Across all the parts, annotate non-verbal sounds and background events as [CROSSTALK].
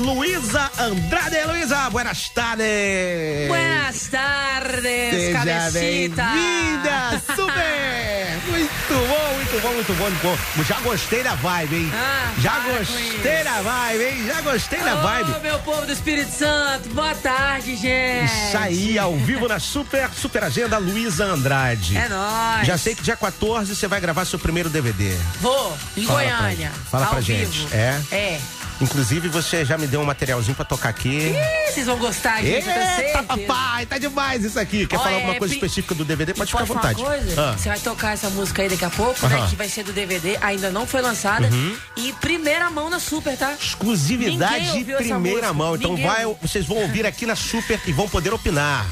Luísa Andrade. Luísa, buenas tardes. Buenas tardes, Seja cabecita. bem-vinda, super! [LAUGHS] Muito bom, muito bom, muito bom, muito bom. Já gostei da vibe, hein? Ah, Já gostei da vibe, hein? Já gostei da Ô, vibe. meu povo do Espírito Santo, boa tarde, gente. Isso aí, ao vivo na Super, Super Agenda Luísa Andrade. É nóis. Já sei que dia 14 você vai gravar seu primeiro DVD. Vou, em Fala Goiânia. pra- fala ao pra gente. vivo. É? É. Inclusive, você já me deu um materialzinho pra tocar aqui. Ih, vocês vão gostar, gente, Eita, papai, tá demais isso aqui. Quer falar é, alguma coisa específica do DVD? Pode ficar à vontade. Ah. Você vai tocar essa música aí daqui a pouco, Aham. né? Que vai ser do DVD, ainda não foi lançada. Uhum. E primeira mão na Super, tá? Exclusividade essa primeira mão. Então Ninguém vai, vocês vão ouvir aqui na Super e vão poder opinar.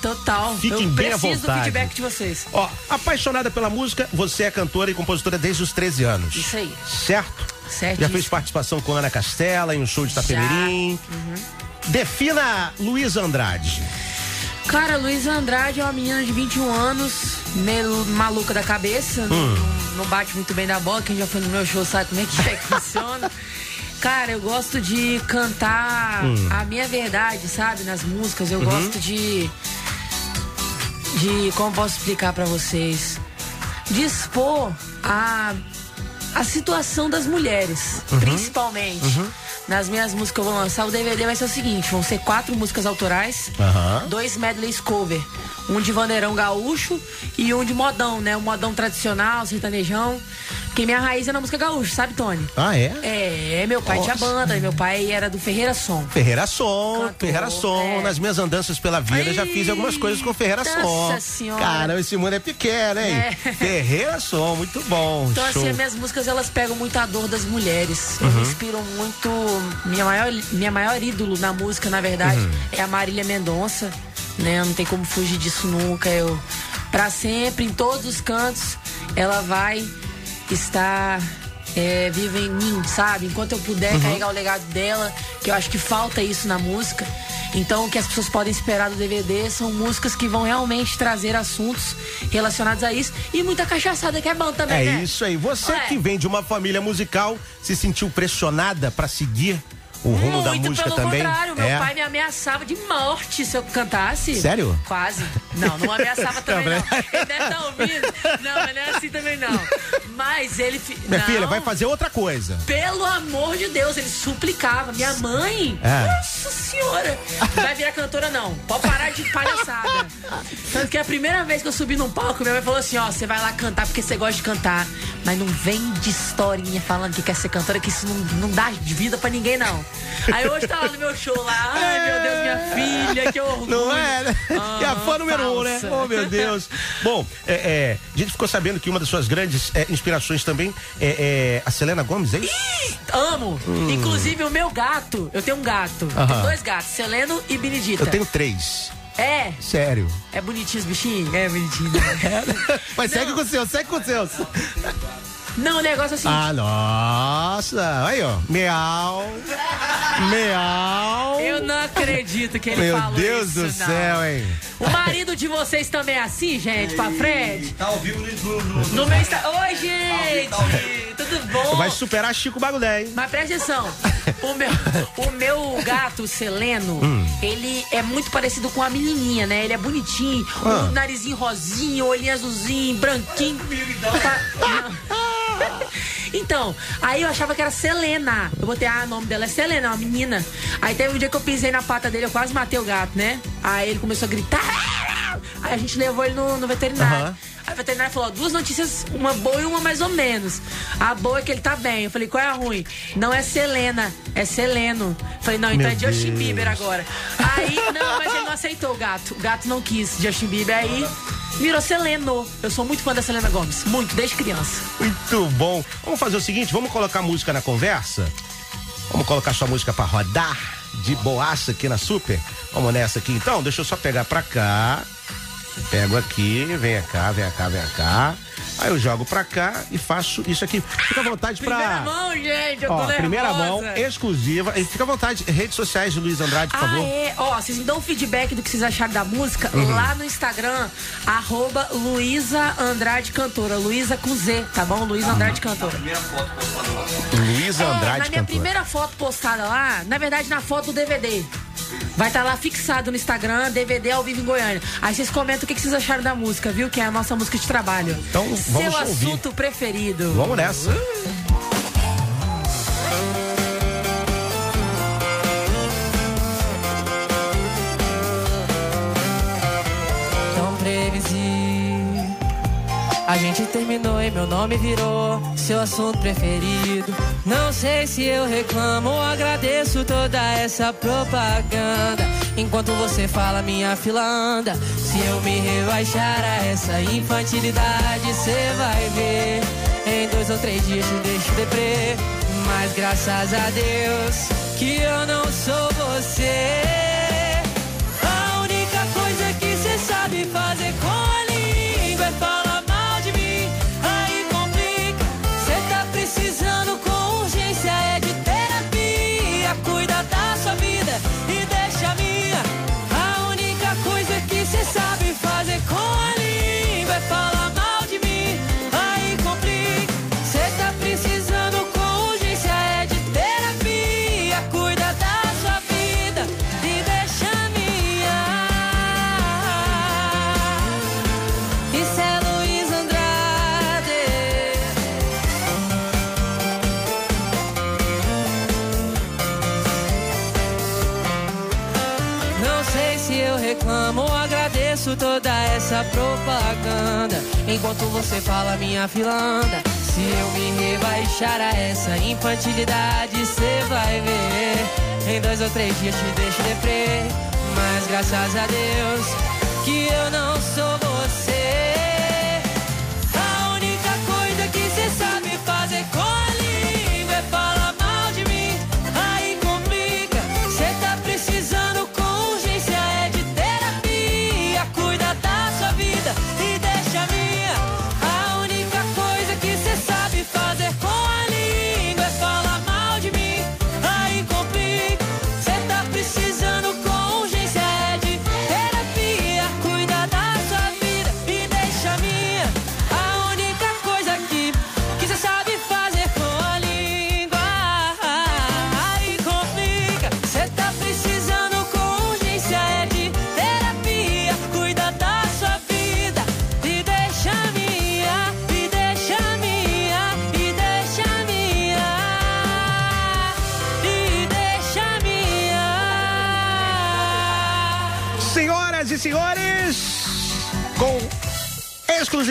Total. Fiquem eu bem à preciso do vontade. feedback de vocês. Ó, apaixonada pela música, você é cantora e compositora desde os 13 anos. Isso aí. Certo? Certo. Já fez participação com Ana Castela em um show de Itapemirim. Uhum. Defina Luísa Andrade. Cara, Luísa Andrade é uma menina de 21 anos, meio maluca da cabeça, não- Hum. não, não bate muito bem da bola. Quem já foi no meu show sabe como é que, é que [LAUGHS] funciona. Cara, eu gosto de cantar Hum. a minha verdade, sabe? Nas músicas. Eu Uhum. gosto de. De. Como posso explicar pra vocês? De expor a. A situação das mulheres, Uhum. principalmente. Nas minhas músicas que eu vou lançar, o DVD vai ser o seguinte: vão ser quatro músicas autorais, Aham. dois medleys cover. Um de Vandeirão Gaúcho e um de modão, né? O modão tradicional, sertanejão. Porque minha raiz é na música gaúcha, sabe, Tony? Ah, é? É, meu pai tinha Nossa. banda, meu pai era do Ferreira Som. Ferreira Som, Cantor, Ferreira Som. é. Nas minhas andanças pela vida, já fiz algumas coisas com Ferreira Nossa Som. Senhora. Cara, esse mundo é pequeno, hein? É. Ferreira Som, muito bom. Então, Show. assim, as minhas músicas elas pegam muito a dor das mulheres. Uhum. me inspiro muito. Minha maior, minha maior ídolo na música, na verdade, Uhum. é a Marília Mendonça. Né? Não tem como fugir disso nunca. Eu, pra sempre, em todos os cantos, ela vai estar é, viva em mim, sabe? Enquanto eu puder Uhum. carregar o legado dela, que eu acho que falta isso na música. Então, o que as pessoas podem esperar do DVD são músicas que vão realmente trazer assuntos relacionados a isso e muita cachaçada que é bom também, É né? isso aí. Você Ué. que vem de uma família musical, se sentiu pressionada pra seguir o rumo da Muito música pelo também? contrário, meu é. pai me ameaçava de morte se eu cantasse. Sério? Quase. Não, não ameaçava [LAUGHS] também Não. Ele deve estar ouvindo. Não, mas não é assim também não. Mas ele... Minha não. filha, vai fazer outra coisa. Pelo amor de Deus, ele suplicava. Minha mãe, É. nossa senhora, não vai virar cantora não. Pode parar de palhaçada. Tanto que a primeira vez que eu subi num palco, minha mãe falou assim, ó, você vai lá cantar porque você gosta de cantar. Mas não vem de historinha falando que quer ser cantora, que isso não, não dá vida pra ninguém, não. Aí hoje tá lá no meu show lá, ai meu Deus, minha filha, que orgulho. Não é, né? Ah, é a fã número um, né? Oh, meu Deus. [LAUGHS] Bom, é, é, a gente ficou sabendo que uma das suas grandes é, inspirações também é, é a Selena Gomes, é isso? Amo. Inclusive o meu gato, eu tenho um gato. Eu Aham. tenho dois gatos, Seleno e Benedita. Eu tenho três. É, Sério. É bonitinho os bichinhos? É bonitinho. [LAUGHS] Mas segue com o seu, segue com o seu. Não, o negócio é assim. Ah, nossa. Aí, ó. Meau. [LAUGHS] Meau. Eu não acredito que ele Meu falou Deus isso, do não. céu, hein? O marido de vocês também é assim, gente, pra frente? Tá ao vivo no, no, No meu Insta... Oi, gente! Tudo bom? Vai superar Chico Bagulé, hein? Mas presta atenção, o meu, o meu gato, o Seleno, Hum. ele é muito parecido com a menininha, né? Ele é bonitinho, Ah. o narizinho rosinho, olhinho azulzinho, branquinho. Tá- Então, aí eu achava que era Selena. Eu botei, ah, o nome dela é Selena, uma menina. Aí teve um dia que eu pisei na pata dele, eu quase matei o gato, né? Aí ele começou a gritar. Aí a gente levou ele no, no veterinário. Aham. Aí o veterinário falou, duas notícias, uma boa e uma mais ou menos. A boa é que ele tá bem. Eu falei, qual é a ruim? Não é Selena, é Seleno. Falei, não, então Meu é Justin Deus. Bieber agora. Aí, não, mas ele não aceitou o gato. O gato não quis Justin Bieber. Aí virou Seleno. Eu sou muito fã da Selena Gomes. Muito, desde criança. Muito bom. Vamos fazer o seguinte, vamos colocar música na conversa? Vamos colocar sua música pra rodar? de boaça aqui na Super. Vamos nessa aqui então, deixa eu só pegar pra cá. Pego aqui, vem cá, vem cá, vem cá. Aí eu jogo pra cá e faço isso aqui. Fica à vontade pra. Primeira mão, gente, eu tô Ó, nervosa. primeira mão, exclusiva. E fica à vontade, redes sociais de Luiz Andrade, por Ah, favor. é. Ó, vocês me dão um feedback do que vocês acharam da música lá no Instagram, arroba Luísa Andrade Cantora. Luísa com Z, tá bom? Luísa Andrade Cantora. É, Andrade, na minha cantora. primeira foto postada lá, na verdade na foto do DVD. Vai estar lá fixado no Instagram, DVD ao vivo em Goiânia. Aí vocês comentam o que que vocês acharam da música, viu? Que é a nossa música de trabalho. Então, vamos Seu ouvir. assunto preferido. Vamos nessa. tão A gente terminou e meu nome virou seu assunto preferido. Não sei se eu reclamo ou agradeço toda essa propaganda. Enquanto você fala, minha fila anda. Se eu me rebaixar a essa infantilidade, cê vai ver. Em dois ou três dias te deixo deprê. Mas graças a Deus que eu não sou você. A única coisa que cê sabe fazer com ou agradeço toda essa propaganda. Enquanto você fala, minha fila anda. Se eu me rebaixar a essa infantilidade, cê vai ver. Em dois ou três dias te deixo deprê. Mas graças a Deus que eu não sou você.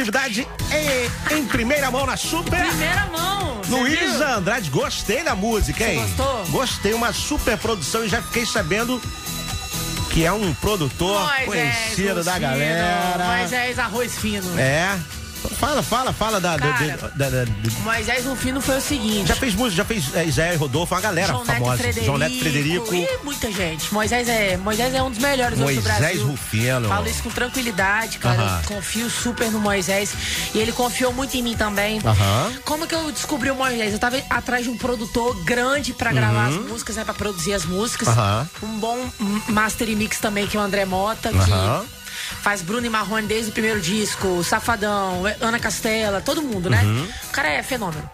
Exclusividade em, em primeira mão na Super. Primeira mão. você? Luísa Andrade, gostei da música, hein? gostou? Gostei, uma super produção e já fiquei sabendo que é um produtor Moisés conhecido da galera. Moisés Arroz Fino. É. Fala, fala, fala da. da- Cara, da- da- da- Moisés Rufino foi o seguinte. já fez música, já fez é, e Rodolfo, uma galera João famosa. Neto. João Neto Frederico. E muita gente. Moisés é, Moisés é um dos melhores hoje do Moisés Brasil. Rufino. Falo isso com tranquilidade, cara. Aham. Eu confio super no Moisés. E ele confiou muito em mim também. Aham. Como que eu descobri o Moisés? Eu tava atrás de um produtor grande pra gravar as músicas, né? Pra produzir as músicas. Uhum. Um bom master e mix também, que é o André Mota, que faz Bruno e Marrone desde o primeiro disco, Safadão, Ana Castela, todo mundo, né? Uhum. O cara é fenômeno.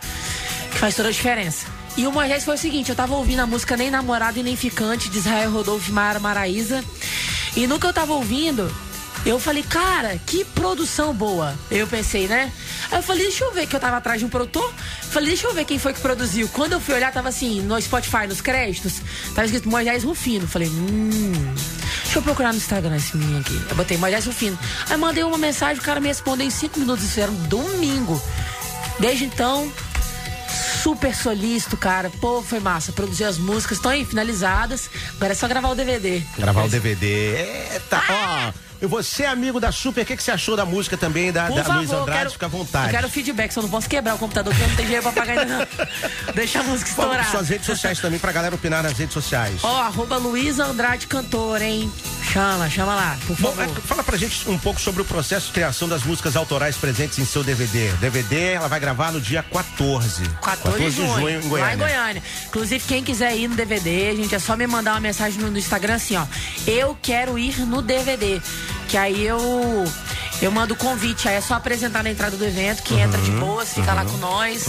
Que faz toda a diferença. E o Moisés foi o seguinte, eu tava ouvindo a música Nem Namorado e Nem Ficante, de Israel Rodolfo e Mara Maraíza. E no que eu tava ouvindo, eu falei, cara, que produção boa. Eu pensei, né? Aí eu falei, deixa eu ver, que eu tava atrás de um produtor. Falei, deixa eu ver quem foi que produziu. Quando eu fui olhar, tava assim, no Spotify, nos créditos, tava escrito Moisés Rufino. Falei, hum. Deixa eu procurar no Instagram esse menino aqui. Eu botei Moisés Rufino. Aí mandei uma mensagem, o cara me respondeu em cinco minutos. Isso era um domingo. Desde então, super solícito, cara. Pô, foi massa. Produzir as músicas, estão aí finalizadas. Agora é só gravar o DVD. Gravar o DVD. Eita, ó. E você, amigo da Super, o que, que você achou da música também da, Por da favor, Luiz Andrade? quero, Fica à vontade. Eu quero feedback, só não posso quebrar o computador, porque eu não tenho dinheiro pra pagar ainda não. [LAUGHS] Deixa a música estourar. suas redes sociais também pra galera opinar nas redes sociais. Ó, arroba Luísa Andrade Cantor, hein? Chama, chama lá, por Bom, favor. é, fala pra gente um pouco sobre o processo de criação das músicas autorais presentes em seu DVD. DVD ela vai gravar no dia 14. 14 de junho, em lá em Goiânia. Goiânia. Inclusive, quem quiser ir no DVD, gente, é só me mandar uma mensagem no, no Instagram assim, ó. Eu quero ir no DVD. Que aí eu eu mando o convite, aí é só apresentar na entrada do evento, que entra Uhum, de boas, fica lá com nós,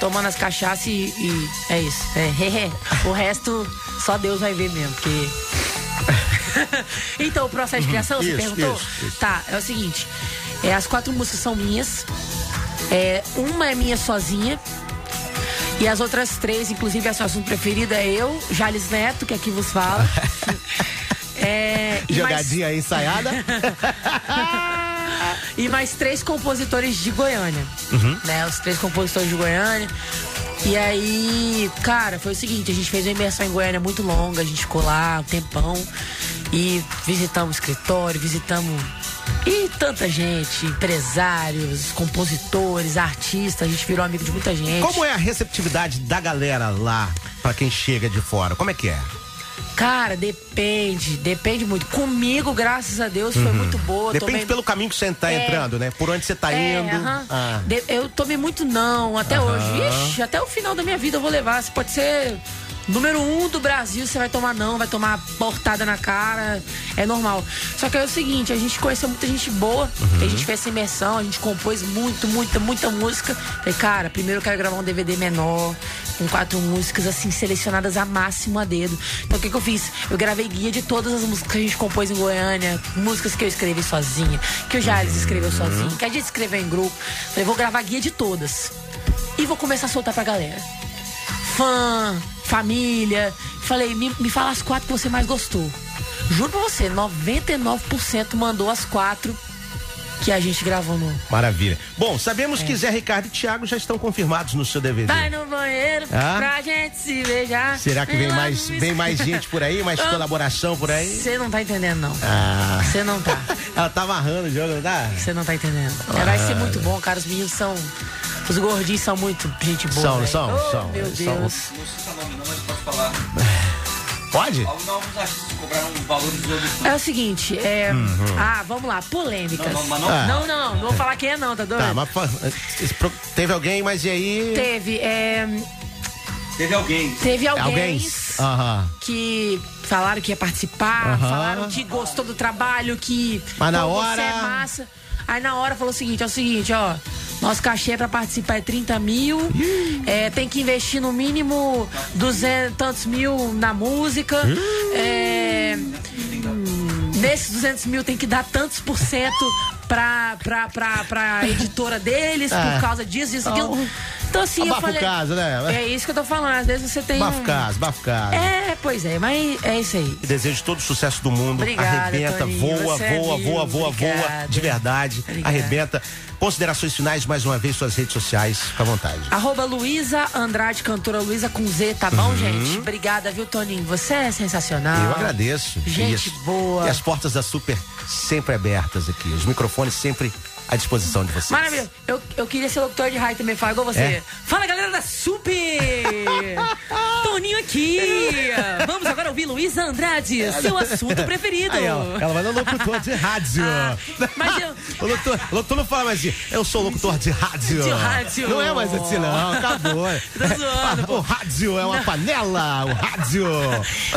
tomando as cachaças e, e é isso. [LAUGHS] É, o resto só Deus vai ver mesmo, porque. [LAUGHS] então, o processo de criação, você Isso, perguntou? isso, isso. Tá, é o seguinte. É, as quatro músicas são minhas. É, uma é minha sozinha. E as outras três, inclusive a sua assunto preferido é eu, Jales Neto, que aqui vos fala. [LAUGHS] É, mais- Jogadinha aí ensaiada. [LAUGHS] e mais três compositores de Goiânia. Uhum. Né? Os três compositores de Goiânia. E aí, cara, foi o seguinte, a gente fez uma imersão em Goiânia muito longa, a gente ficou lá um tempão e visitamos escritório, visitamos e tanta gente, empresários, compositores, artistas, a gente virou amigo de muita gente. Como é a receptividade da galera lá pra quem chega de fora? Como é que é? Cara, depende, depende muito. Comigo, graças a Deus, foi muito boa. Uhum. Depende tomei- pelo caminho que você tá É. entrando, né? Por onde você tá É, indo. aham. Ah. De- eu tomei muito não até hoje. Ixi, até o final da minha vida eu vou levar. Você pode ser número um do Brasil, você vai tomar não, vai tomar portada na cara. É normal. Só que é o seguinte, a gente conheceu muita gente boa, Uhum. a gente fez essa imersão, a gente compôs muito, muita, muita música. Falei, cara, primeiro eu quero gravar um DVD menor, com quatro músicas, assim, selecionadas a máximo a dedo. Então o que, que eu fiz? Eu gravei guia de todas as músicas que a gente compôs em Goiânia, músicas que eu escrevi sozinha, que o Jales escreveu sozinho, que a gente escreveu em grupo. Falei, vou gravar guia de todas. E vou começar a soltar pra galera. Fã, família. Falei, me, me fala as quatro que você mais gostou. Juro pra você, 99% mandou as quatro que a gente gravou no. Maravilha. Bom, sabemos É. que Zé Ricardo e Thiago já estão confirmados no seu DVD. Vai no banheiro Ah? pra gente se beijar. Será que vem mais, vem mais gente por aí? Mais [LAUGHS] Ah. colaboração por aí? Você não tá entendendo, não. Ah. Você não tá. [LAUGHS] Ela tá amarrando o jogo, não tá? Você não tá entendendo. É, vai ser muito bom, cara. Os meninos são. Os gordinhos são muito gente boa. São, velho. são, Oh, são. Meu Eles são. Deus. Não cita nome não, mas pode falar. Pode? Alguns artistas cobraram valores exorbitantes. É o seguinte, é. Uhum. Ah, vamos lá, polêmicas. Não, não, não- Ah. não, não, não vou falar quem é, não, tá doido? Tá, mas pro- teve alguém, mas e aí? Teve, é, Teve alguém. teve alguém Alguém? Aham. que falaram que ia participar, Aham. falaram que gostou do trabalho, que Mas na hora- você é massa. Aí na hora falou o seguinte, é o seguinte, ó, nosso cachê pra participar é 30 mil, é, tem que investir no mínimo 200 tantos mil na música, é, nesses 200 mil tem que dar tantos por cento pra, pra, pra, pra editora deles, Ah. por causa disso, disso, Então, aquilo. Então assim, eu abafa falei... caso, né? É isso que eu tô falando, às vezes você tem Bafo um... caso, bafo caso. É, pois é, mas é isso aí. E desejo todo o sucesso do mundo. Obrigada, Arrebenta, Toninho. voa, Você é voa, voa, voa, voa. De verdade. Obrigada. Arrebenta. Considerações finais, mais uma vez, suas redes sociais. Fica à vontade. Arroba Luísa Andrade, cantora Luísa com Z, tá bom, gente? Obrigada, viu, Toninho? Você é sensacional. Uhum. Eu agradeço. Gente boa. E as portas da Super sempre abertas aqui. Os microfones sempre à disposição de vocês. Maravilha. Eu, eu queria ser locutor de rádio também, fala igual você. É? Fala, galera da Super! [LAUGHS] Toninho aqui! Vamos agora ouvir Luísa Andrade, seu assunto preferido. Aí, ela, ela vai no locutor de rádio. Ah, mas eu- [LAUGHS] O locutor, o locutor não fala mais assim, eu sou locutor de rádio. De rádio. Não é mais assim, não, acabou. [LAUGHS] Tô zoando, o rádio é uma panela, o rádio.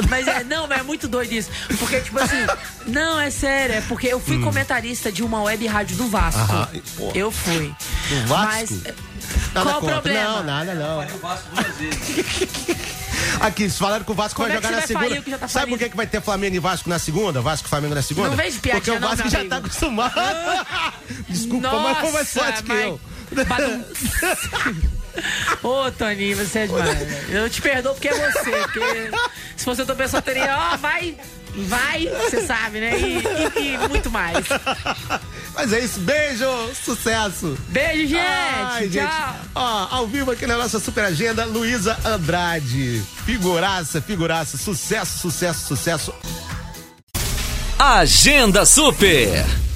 Mas é, não, mas é muito doido isso. Porque, tipo assim, não, é sério, é porque eu fui comentarista de uma web rádio do Vasco. Eu fui. Do Vasco? Mas Nada qual o contra. problema? Não, nada não. Faria o Vasco duas vezes. [LAUGHS] Aqui, falaram que o Vasco Como vai é que jogar você na vai segunda. falir o que já tá Sabe por que, que vai ter Flamengo e Vasco na segunda? Vasco e Flamengo na segunda? Não vejo piadinha Porque o não, Vasco meu já amigo. tá acostumado. [LAUGHS] Desculpa, mas foi mais Nossa, forte que eu. [LAUGHS] Ô, Toninho, você é demais. Eu te perdoo porque é você. Porque se fosse outra pessoa, eu teria, ó, vai, vai, você sabe, né? E, e- e muito mais. Mas é isso, beijo, sucesso. Beijo, gente. Ai, Tchau. Ó, ao vivo aqui na nossa super agenda, Luísa Andrade. Figuraça, figuraça, sucesso, sucesso, sucesso. Agenda Super.